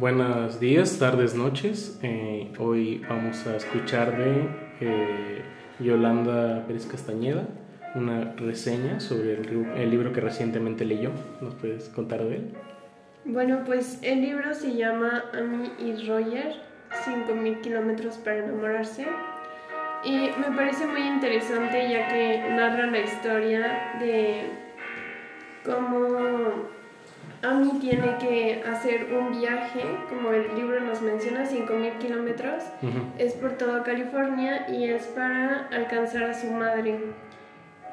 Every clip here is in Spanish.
buenos días, tardes, noches. Eh, hoy vamos a escuchar de eh, Yolanda Pérez Castañeda una reseña sobre el, libro que recientemente leyó. ¿Nos puedes contar de él? Bueno, pues el libro se llama Amy y Roger, 5000 kilómetros para enamorarse. Y me parece muy interesante ya que narra la historia de cómo Amy tiene que hacer un viaje, como el libro nos menciona, 5.000 kilómetros. Es por toda California y es para alcanzar a su madre.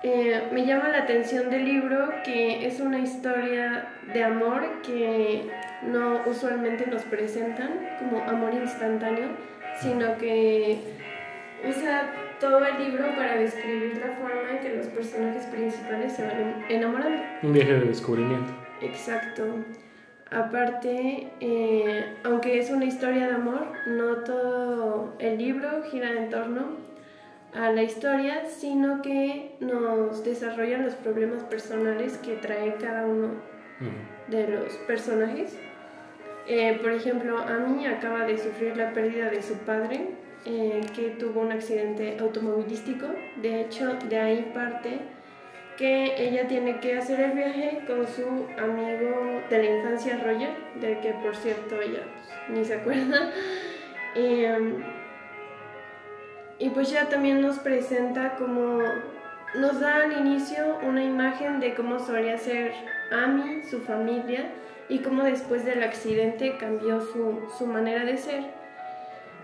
Eh, me llama la atención del libro que es una historia de amor que no usualmente nos presentan como amor instantáneo, sino que usa todo el libro para describir la forma en que los personajes principales se van enamorando. Un viaje de descubrimiento. Exacto. Aparte, eh, aunque es una historia de amor, no todo el libro gira en torno a la historia, sino que nos desarrollan los problemas personales que trae cada uno de los personajes. Eh, por ejemplo, Amy acaba de sufrir la pérdida de su padre, eh, que tuvo un accidente automovilístico. De hecho, de ahí parte que ella tiene que hacer el viaje con su amigo de la infancia, Roger, del que por cierto ella pues, ni se acuerda. Em, y pues ya también nos presenta como, nos da al inicio una imagen de cómo solía ser Amy, su familia, y cómo después del accidente cambió su, su manera de ser.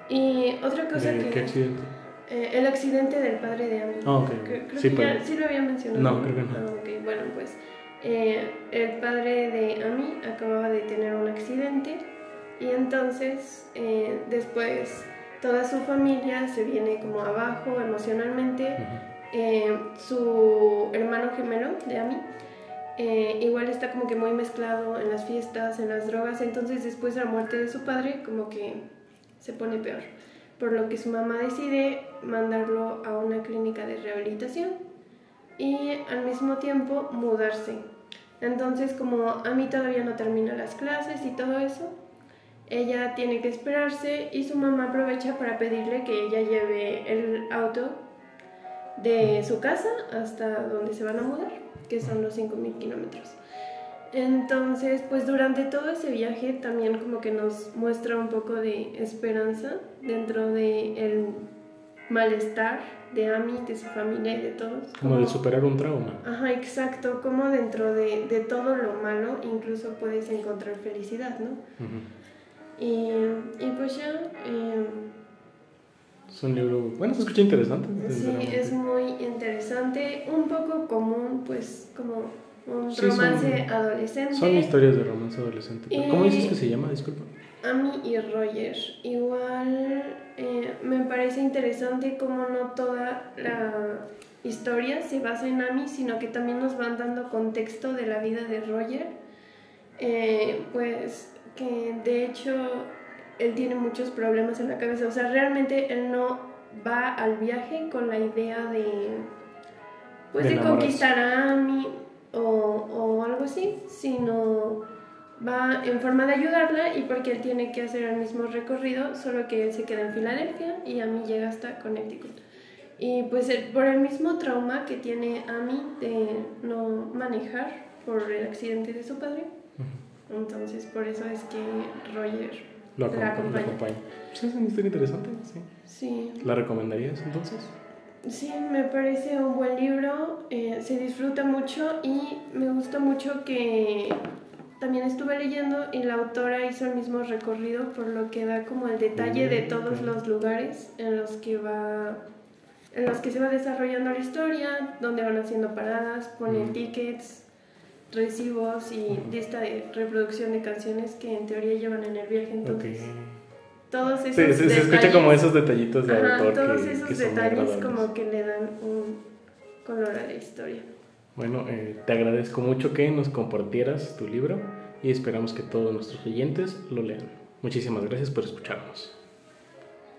Y otra cosa que... ¿Qué accidente? Eh, el accidente del padre de Amy. Ah, Creo, que ya, sí lo había mencionado. No, creo que no. Ah, okay. Bueno, pues eh, el padre de Amy acababa de tener un accidente y entonces eh, después toda su familia se viene como abajo emocionalmente. su hermano gemelo de Amy igual está como que muy mezclado en las fiestas, en las drogas, entonces después de la muerte de su padre como que se pone peor por lo que su mamá decide mandarlo a una clínica de rehabilitación y al mismo tiempo mudarse. Entonces, como a mí todavía no termina las clases y todo eso, ella tiene que esperarse y su mamá aprovecha para pedirle que ella lleve el auto de su casa hasta donde se van a mudar, que son los 5.000 kilómetros. Entonces, pues durante todo ese viaje también como que nos muestra un poco de esperanza dentro del el malestar de Amy, de su familia y de todos. Como, de superar un trauma. Ajá, exacto, como dentro de, de, todo lo malo incluso puedes encontrar felicidad, ¿no? y, y, pues ya... Eh, es un libro, bueno, se escucha interesante. Sí, es muy interesante, un poco común, pues como un romance adolescente. Son historias de romance adolescente. ¿Cómo dices que se llama? Disculpa. Amy y Roger. Igual parece interesante cómo no toda la historia se basa en Amy, sino que también nos van dando contexto de la vida de Roger. Eh, pues que de hecho él tiene muchos problemas en la cabeza. O sea, realmente él no va al viaje con la idea de pues de, de conquistar a Amy o, o algo así, sino va en forma de ayudarla y porque él tiene que hacer el mismo recorrido, solo que él se queda en Filadelfia y a mí llega hasta Connecticut. Y pues por el mismo trauma que tiene Amy de no manejar por el accidente de su padre, entonces por eso es que Roger lo acompaña. La acompaña. Pues es una historia interesante, sí. Sí. ¿La recomendarías entonces? Sí, me parece un buen libro, eh, se disfruta mucho y me gusta mucho que también estuve leyendo y la autora hizo el mismo recorrido, por lo que da como el detalle de todos los lugares en los que va en los que se va desarrollando la historia, donde van haciendo paradas, pone tickets, recibos y lista de reproducción de canciones que en teoría llevan en el viaje. Entonces, todos esos sí, se, escucha como esos detallitos de autor todos que, esos detalles como que le dan un color a la historia. Bueno, eh, te agradezco mucho que nos compartieras tu libro y esperamos que todos nuestros oyentes lo lean. Muchísimas gracias por escucharnos.